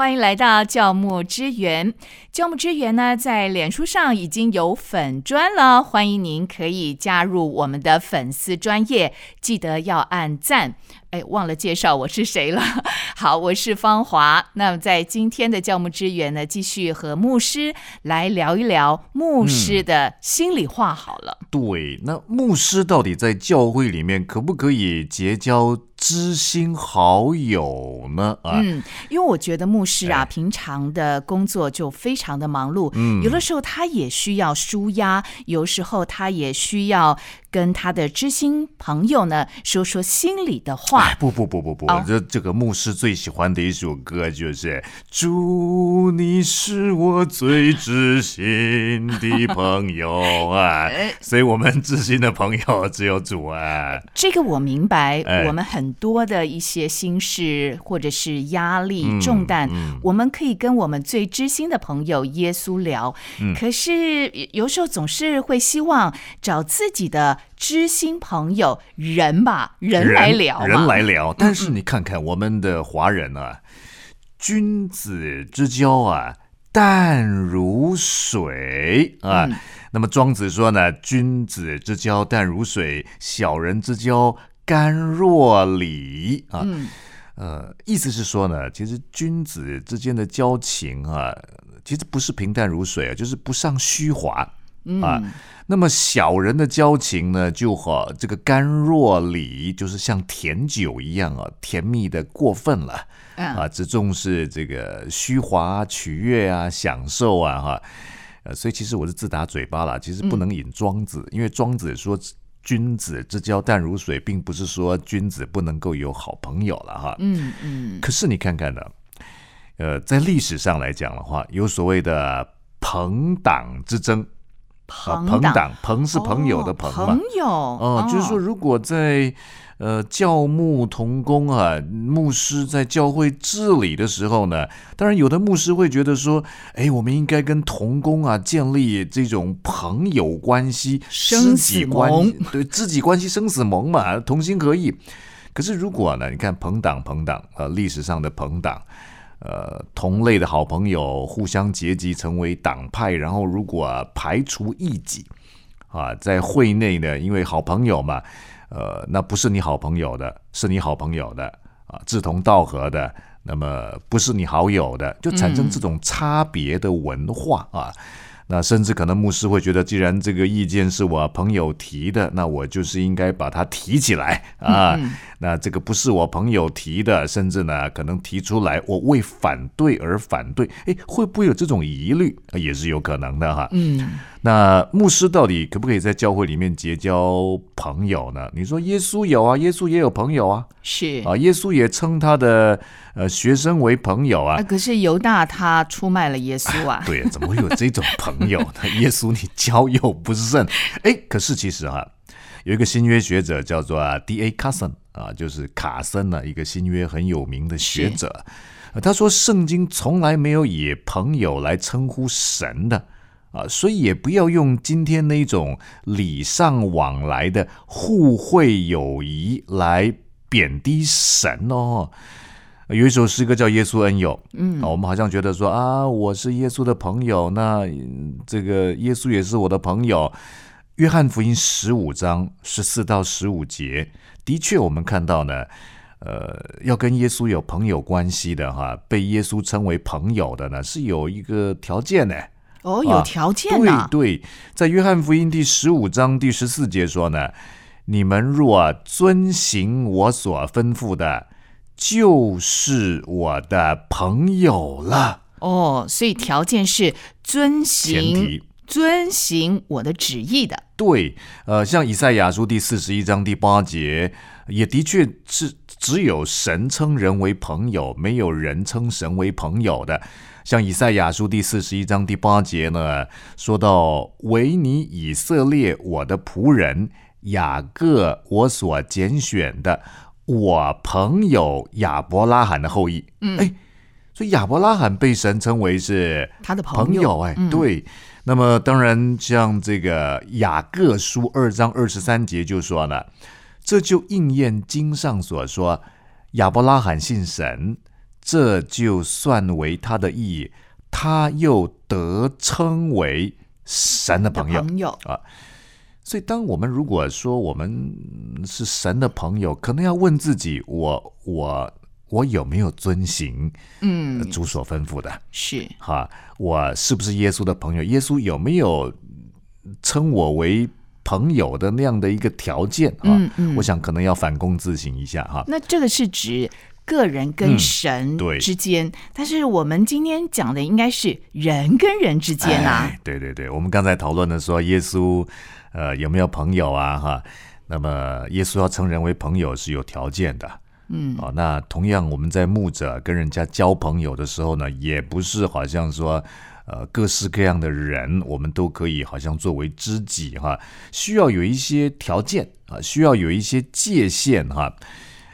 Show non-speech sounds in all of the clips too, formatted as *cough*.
欢迎来到教牧之源。教牧之源呢，在脸书上已经有粉砖了，欢迎您可以加入我们的粉丝专业，记得要按赞。哎，忘了介绍我是谁了。*laughs* 好，我是芳华。那么在今天的教牧之源呢，继续和牧师来聊一聊牧师的心里话。好了，对，那牧师到底在教会里面可不可以结交知心好友呢？啊，嗯，因为我觉得牧师啊，平常的工作就非常的忙碌，嗯，有的时候他也需要舒压，有时候他也需要。跟他的知心朋友呢说说心里的话。不不不不不，这这个牧师最喜欢的一首歌就是“祝你是我最知心的朋友”啊，*laughs* 所以我们知心的朋友只有主啊。这个我明白，我们很多的一些心事或者是压力重担，我们可以跟我们最知心的朋友耶稣聊。可是有时候总是会希望找自己的。知心朋友，人吧，人来聊，人来聊。但是你看看我们的华人啊，君子之交啊，淡如水啊。那么庄子说呢，君子之交淡如水，小人之交甘若醴啊。呃，意思是说呢，其实君子之间的交情啊，其实不是平淡如水啊，就是不上虚华啊。那么小人的交情呢，就和这个甘若醴，就是像甜酒一样啊，甜蜜的过分了啊，只重视这个虚华、取悦啊、享受啊，哈，呃，所以其实我是自打嘴巴了，其实不能引庄子，因为庄子说君子之交淡如水，并不是说君子不能够有好朋友了哈，嗯嗯。可是你看看呢，呃，在历史上来讲的话，有所谓的朋党之争。朋党，朋是朋友的朋嘛？朋友哦，就是说，如果在呃教牧同工啊，牧师在教会治理的时候呢，当然有的牧师会觉得说，哎，我们应该跟同工啊建立这种朋友关系、生死盟，对，知己关系生死盟嘛，同心合意。可是如果呢，你看朋党，朋党，呃，历史上的朋党。呃，同类的好朋友互相结集成为党派，然后如果排除异己啊，在会内呢，因为好朋友嘛，呃，那不是你好朋友的，是你好朋友的啊，志同道合的，那么不是你好友的，就产生这种差别的文化啊。那甚至可能牧师会觉得，既然这个意见是我朋友提的，那我就是应该把它提起来啊。那这个不是我朋友提的，甚至呢可能提出来，我为反对而反对。诶，会不会有这种疑虑？也是有可能的哈。嗯。那牧师到底可不可以在教会里面结交朋友呢？你说耶稣有啊，耶稣也有朋友啊，是啊，耶稣也称他的呃学生为朋友啊。可是犹大他出卖了耶稣啊。*laughs* 对，怎么会有这种朋友呢？耶稣你交友不慎。*laughs* 哎，可是其实哈，有一个新约学者叫做 D. A. Carson 啊，就是卡森呢，一个新约很有名的学者，他说圣经从来没有以朋友来称呼神的。啊，所以也不要用今天那种礼尚往来的互惠友谊来贬低神哦。有一首诗歌叫《耶稣恩友》，嗯，我们好像觉得说啊，我是耶稣的朋友，那这个耶稣也是我的朋友。约翰福音十五章十四到十五节，的确我们看到呢，呃，要跟耶稣有朋友关系的哈，被耶稣称为朋友的呢，是有一个条件呢。哦，有条件呐。对对，在约翰福音第十五章第十四节说呢：“你们若遵行我所吩咐的，就是我的朋友了。”哦，所以条件是遵行，遵行我的旨意的。对，呃，像以赛亚书第四十一章第八节，也的确是只有神称人为朋友，没有人称神为朋友的。像以赛亚书第四十一章第八节呢，说到唯你以色列我的仆人雅各我所拣选的，我朋友亚伯拉罕的后裔。嗯哎，所以亚伯拉罕被神称为是他的朋朋友。哎，嗯对。那么当然，像这个雅各书二章二十三节就说呢，这就应验经上所说，亚伯拉罕信神，这就算为他的义，他又得称为神的的朋友。朋友，所以，当我们如果说我们是神的朋友，可能要问自己：我我我有没有遵行嗯，主所吩咐的？是哈，我是不是耶稣的朋友？耶稣有没有称我为朋友的那样的一个条件？啊，嗯嗯我想可能要反躬自省一下哈。那这个是指个人跟嗯神对之间，但是我们今天讲的应该是人跟人之间啊哎。对对对，我们刚才讨论的说耶稣，呃，有没有朋友啊？哈，那么耶稣要称人为朋友是有条件的。嗯，啊、那同样我们在牧者跟人家交朋友的时候呢，也不是好像说，呃，各式各样的人我们都可以好像作为知己哈，需要有一些条件啊，需要有一些界限哈。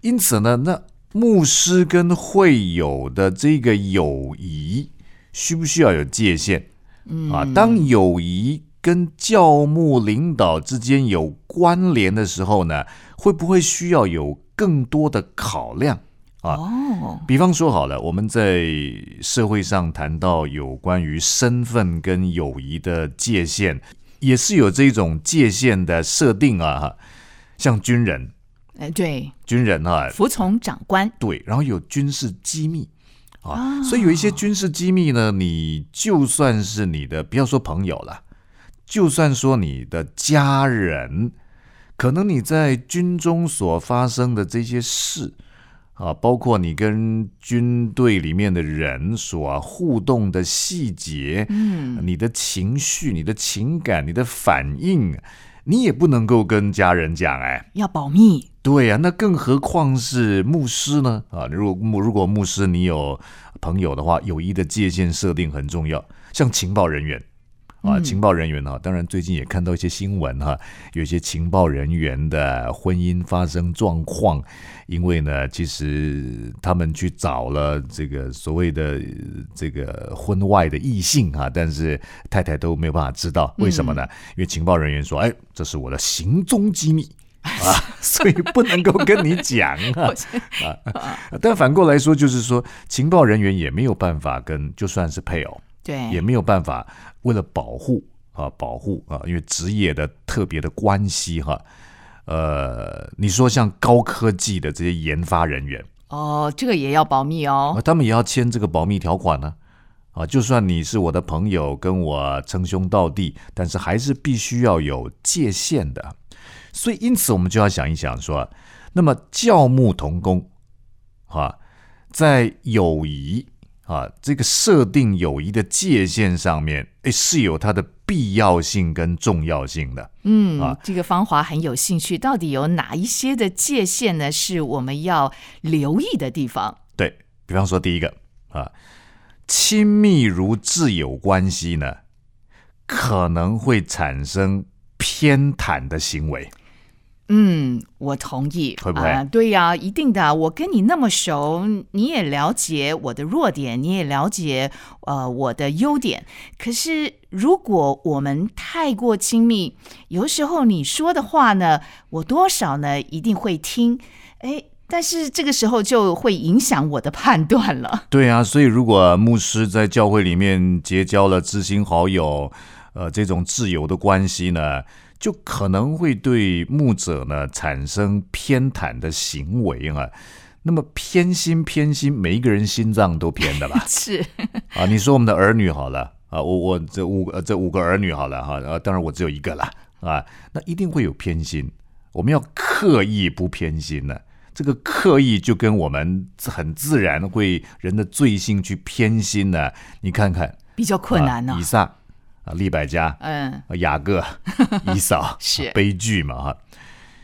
因此呢，那牧师跟会友的这个友谊，需不需要有界限？嗯啊，当友谊跟教牧领导之间有关联的时候呢，会不会需要有更多的考量？啊哦，比方说好了，我们在社会上谈到有关于身份跟友谊的界限，也是有这种界限的设定啊。哈，像军人，哎，对，军人啊，服从长官。对，然后有军事机密。啊，啊所以有一些军事机密呢，你就算是你的，不要说朋友了，就算说你的家人，可能你在军中所发生的这些事啊，包括你跟军队里面的人所互动的细节，嗯，你的情绪、你的情感、你的反应，你也不能够跟家人讲，哎。要保密。对呀、那更何况是牧师呢？啊，如果牧如果牧师你有朋友的话，友谊的界限设定很重要。像情报人员啊，情报人员哈、当然最近也看到一些新闻哈、有一些情报人员的婚姻发生状况，因为呢，其实他们去找了这个所谓的呃这个婚外的异性哈、但是太太都没有办法知道，为什么呢？因为情报人员说，哎，这是我的行踪机密。*laughs* 啊，所以不能够跟你讲啊 *laughs* 啊！但反过来说，就是说，情报人员也没有办法跟，就算是配偶，也对，没有办法为了保护啊，保护啊，因为职业的特别的关系哈。呃，你说像高科技的这些研发人员哦，这个也要保密哦啊，。他们也要签这个保密条款呢。啊，就算你是我的朋友，跟我称兄道弟，但是还是必须要有界限的。所以，因此我们就要想一想说，那么教牧同工啊，在友谊啊这个设定友谊的界限上面，诶，是有它的必要性跟重要性的。嗯，啊这个芳华很有兴趣，到底有哪一些的界限呢？是我们要留意的地方。对比方说，第一个啊，亲密如挚友关系呢，可能会产生偏袒的行为。嗯，我同意，会不会啊对呀、一定的。我跟你那么熟，你也了解我的弱点，你也了解呃我的优点。可是如果我们太过亲密，有时候你说的话呢，我多少呢一定会听，哎，但是这个时候就会影响我的判断了。对啊，所以如果牧师在教会里面结交了知心好友，呃，这种挚友的关系呢，就可能会对牧者呢产生偏袒的行为啊。那么偏心偏心，每一个人心脏都偏的吧。*laughs* 是，啊，你说我们的儿女好了啊，我我这五个这五个儿女好了哈，啊，当然我只有一个了啊，那一定会有偏心，我们要刻意不偏心呢。这个刻意就跟我们很自然会人的罪性去偏心呢，你看看比较困难呢、啊以撒啊，利百加、嗯，啊雅各、以扫 *laughs* 是啊悲剧嘛哈，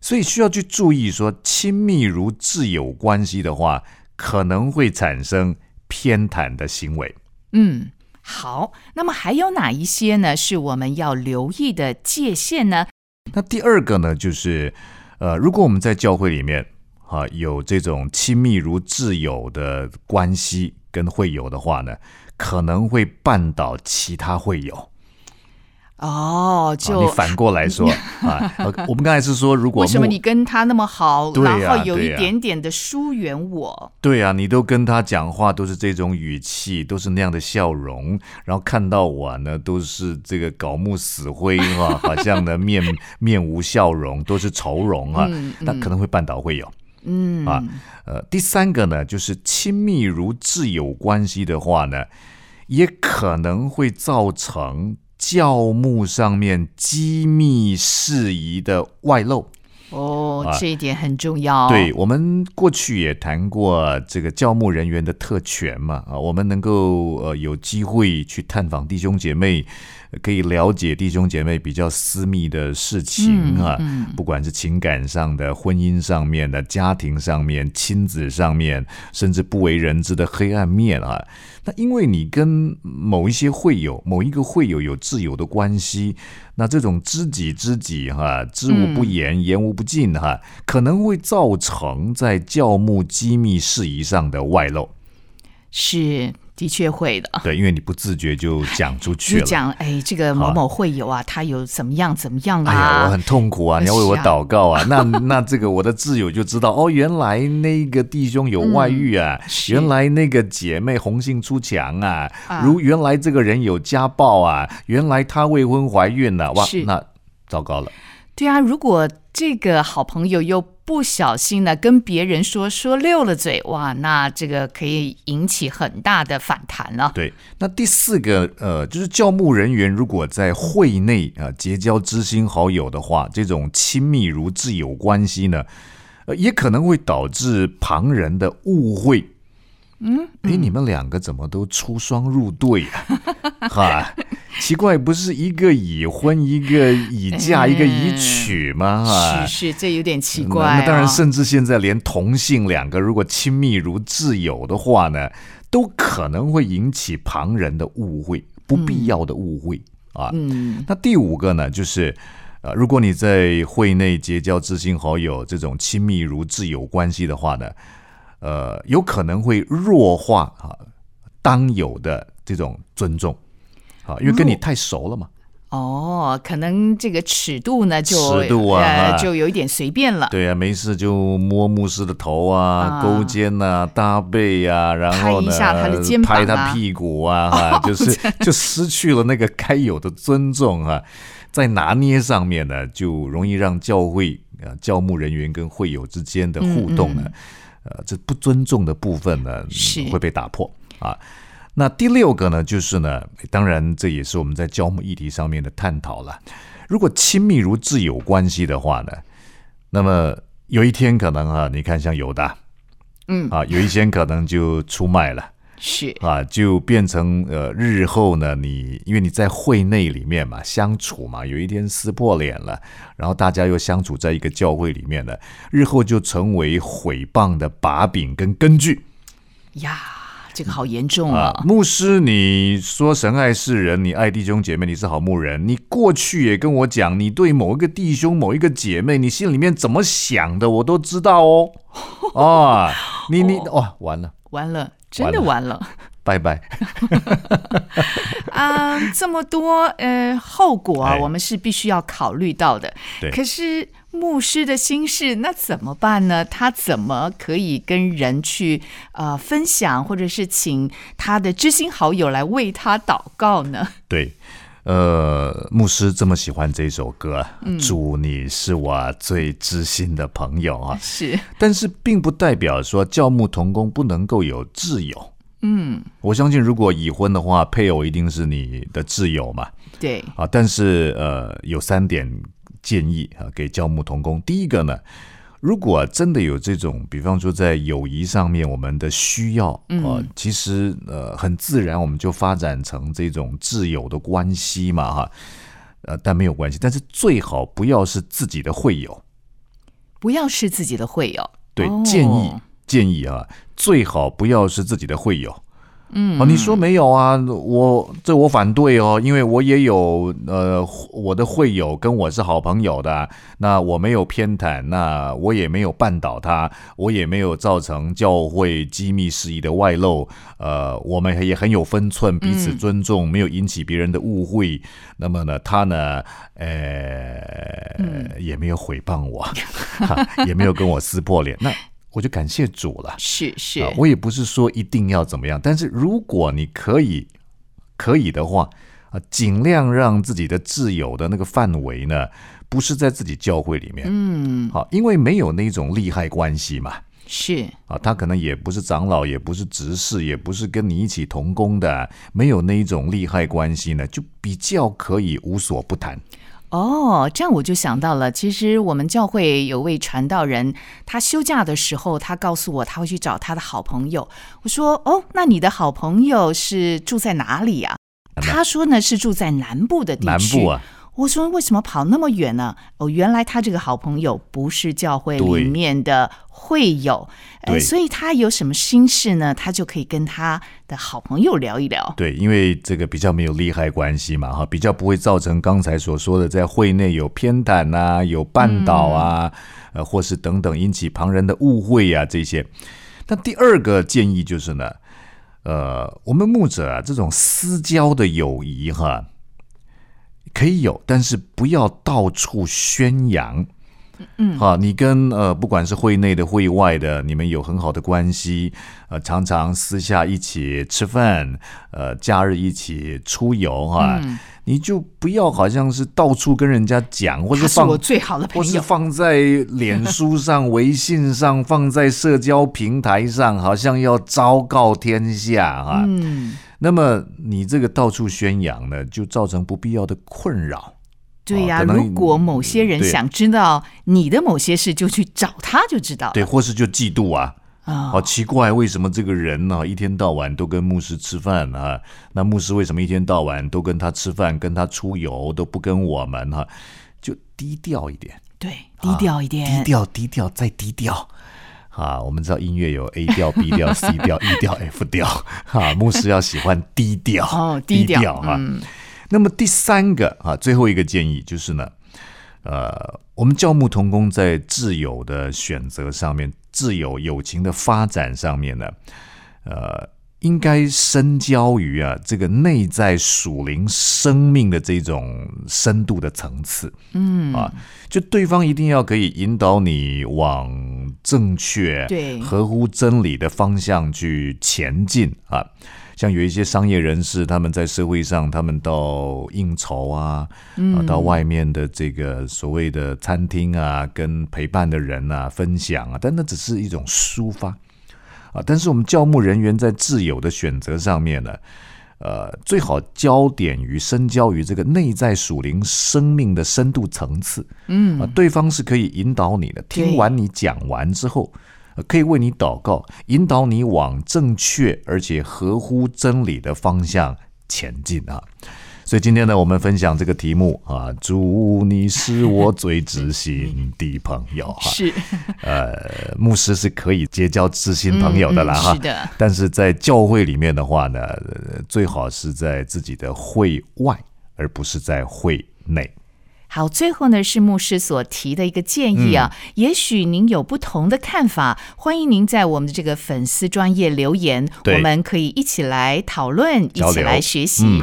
所以需要去注意说，亲密如挚友关系的话，可能会产生偏袒的行为。嗯，好。那么还有哪一些呢？是我们要留意的界限呢？那第二个呢，就是呃，如果我们在教会里面啊有这种亲密如挚友的关系跟会友的话呢，可能会绊倒其他会友。哦，啊就你反过来说 *laughs* 啊，呃我们刚才是说，如果为什么你跟他那么好，然后有一点点的疏远我？对啊，你都跟他讲话都是这种语气，都是那样的笑容，然后看到我呢都是这个槁木死灰哈、*laughs* 好像呢面面无笑容，都是愁容啊，那可能会绊倒会有。嗯啊呃，第三个呢，就是亲密如挚友关系的话呢，也可能会造成教牧上面机密事宜的外露。哦，啊这一点很重要。对我们过去也谈过这个教牧人员的特权嘛，啊，我们能够呃有机会去探访弟兄姐妹，呃可以了解弟兄姐妹比较私密的事情啊，不管是情感上的、婚姻上面的、家庭上面、亲子上面，甚至不为人知的黑暗面啊。那因为你跟某一些会友、某一个会友有自由的关系，那这种知己知己哈，知无不言，言无不尽哈，可能会造成在教牧机密事宜上的外漏。是的确会的。对，因为你不自觉就讲出去了。就讲，哎，这个某某会友啊，他有怎么样怎么样啊哎呀，我啊？很痛苦啊！你要为我祷告啊！那 *laughs* 那这个我的挚友就知道哦，原来那个弟兄有外遇啊，*laughs* 嗯原来那个姐妹红杏出墙啊，啊如原来这个人有家暴啊，原来她未婚怀孕了、哇，那糟糕了。对啊，如果这个好朋友又不小心呢跟别人说说溜了嘴，哇，那这个可以引起很大的反弹了。对，那第四个呃，就是教牧人员如果在会内啊、结交知心好友的话，这种亲密如挚友关系呢，呃，也可能会导致旁人的误会。嗯，哎，你们两个怎么都出双入对啊？*laughs* 哈，奇怪，不是一个已婚，一个已嫁，一个已娶吗？哈，是是，这有点奇怪、啊。那当然，甚至现在连同性两个如果亲密如挚友的话呢，都可能会引起旁人的误会，不必要的误会、啊。嗯，那第五个呢，就是呃，如果你在会内结交知心好友，这种亲密如挚友关系的话呢，呃，有可能会弱化啊当有的这种尊重啊，因为跟你太熟了嘛。哦，可能这个尺度呢就尺度啊呃就有一点随便了。对啊，没事就摸牧师的头啊，啊。勾肩呐、搭背啊，然后呢，拍一下他的肩膀啊。拍他屁股啊，哈、*laughs* 就是就失去了那个该有的尊重啊，在拿捏上面呢，就容易让教会啊、教牧人员跟会友之间的互动呢，呃，这不尊重的部分呢，是会被打破啊。那第六个呢，就是呢，当然这也是我们在教牧议题上面的探讨了。如果亲密如挚友关系的话呢，那么有一天可能啊，你看像犹大，嗯啊，有一天可能就出卖了是啊，就变成呃，日后呢，你因为你在会内里面嘛相处嘛，有一天撕破脸了，然后大家又相处在一个教会里面了，日后就成为毁谤的把柄跟根据。呀，这个好严重啊啊，！牧师，你说神爱世人，你爱弟兄姐妹，你是好牧人。你过去也跟我讲，你对某一个弟兄、某一个姐妹，你心里面怎么想的，我都知道哦。啊，你你哇，*laughs* 完了，完了，真的完了 *laughs* 拜拜。*laughs* 啊！这么多呃后果啊，哎我们是必须要考虑到的。对可是牧师的心事，那怎么办呢？他怎么可以跟人去呃分享，或者是请他的知心好友来为他祷告呢？*laughs* 对，呃，牧师这么喜欢这首歌，主你是我最知心的朋友啊。是，但是并不代表说教牧同工不能够有挚友。嗯，我相信，如果已婚的话，配偶一定是你的挚友嘛。对，啊，但是呃，有三点建议啊，给教牧同工。第一个呢，如果真的有这种，比方说在友谊上面我们的需要，呃，其实呃很自然，我们就发展成这种挚友的关系嘛，哈，呃，但没有关系，但是最好不要是自己的会友，不要是自己的会友。对，哦建议建议啊，最好不要是自己的会友。嗯哦，你说没有啊？我这我反对哦，因为我也有呃我的会友跟我是好朋友的，那我没有偏袒，那我也没有绊倒他，我也没有造成教会机密事宜的外露，呃，我们也很有分寸，彼此尊重，没有引起别人的误会。那么呢，他呢，呃，也没有诽谤我，也没有跟我撕破脸，那我就感谢主了。是是，啊，我也不是说一定要怎么样，但是如果你可以可以的话啊，尽量让自己的挚友的那个范围呢，不是在自己教会里面，嗯，好，因为没有那种利害关系嘛。是啊，他可能也不是长老，也不是执事，也不是跟你一起同工的，没有那一种利害关系呢，就比较可以无所不谈。哦，这样我就想到了，其实我们教会有位传道人，他休假的时候，他告诉我他会去找他的好朋友。我说：“哦，那你的好朋友是住在哪里呀、他说呢是住在南部的地区。南部啊，我说为什么跑那么远呢？哦，原来他这个好朋友不是教会里面的会友，呃，对所以他有什么心事呢，他就可以跟他的好朋友聊一聊。对，因为这个比较没有利害关系嘛，哈，比较不会造成刚才所说的在会内有偏袒啊、有绊倒啊，呃，或是等等引起旁人的误会啊这些。那第二个建议就是呢，呃，我们牧者啊这种私交的友谊哈，可以有，但是不要到处宣扬。嗯，好，你跟呃，不管是会内的、会外的，你们有很好的关系，呃，常常私下一起吃饭，呃，假日一起出游哈，你就不要好像是到处跟人家讲，或他者放最好的或是。放在脸书上、微信上，放在社交平台上，好像要昭告天下啊。嗯，那么你这个到处宣扬呢，就造成不必要的困扰。对呀、如果某些人想知道你的某些事，就去找他就知道了。对，或是就嫉妒啊。啊、好奇怪，为什么这个人呢、一天到晚都跟牧师吃饭啊？那牧师为什么一天到晚都跟他吃饭、跟他出游，都不跟我们哈、就低调一点，对，低调一点，低调，低调，再低调。啊，我们知道音乐有 A 调、B 调、C 调、E 调、F 调，哈、牧师要喜欢低调，哦，低低调哈。嗯，那么第三个啊，最后一个建议就是呢，呃，我们教牧同工在挚友的选择上面，挚友友情的发展上面呢，呃，应该深交于啊这个内在属灵生命的这种深度的层次，嗯。啊，就对方一定要可以引导你往正确、对。合乎真理的方向去前进啊。像有一些商业人士，他们在社会上，他们到应酬啊，啊，到外面的这个所谓的餐厅啊，跟陪伴的人啊分享啊，但那只是一种抒发啊。但是我们教牧人员在挚友的选择上面呢，呃，最好焦点于深交于这个内在属灵生命的深度层次，嗯啊，对方是可以引导你的。听完你讲完之后。呃可以为你祷告，引导你往正确而且合乎真理的方向前进啊！所以今天呢，我们分享这个题目啊，祝你是我最知心的朋友哈。是呃，牧师是可以结交知心朋友的啦哈。嗯嗯是的，但是在教会里面的话呢，呃最好是在自己的会外，而不是在会内。好，最后呢是牧师所提的一个建议啊，嗯也许您有不同的看法，欢迎您在我们的这个粉丝专业留言，我们可以一起来讨论，一起来学习。嗯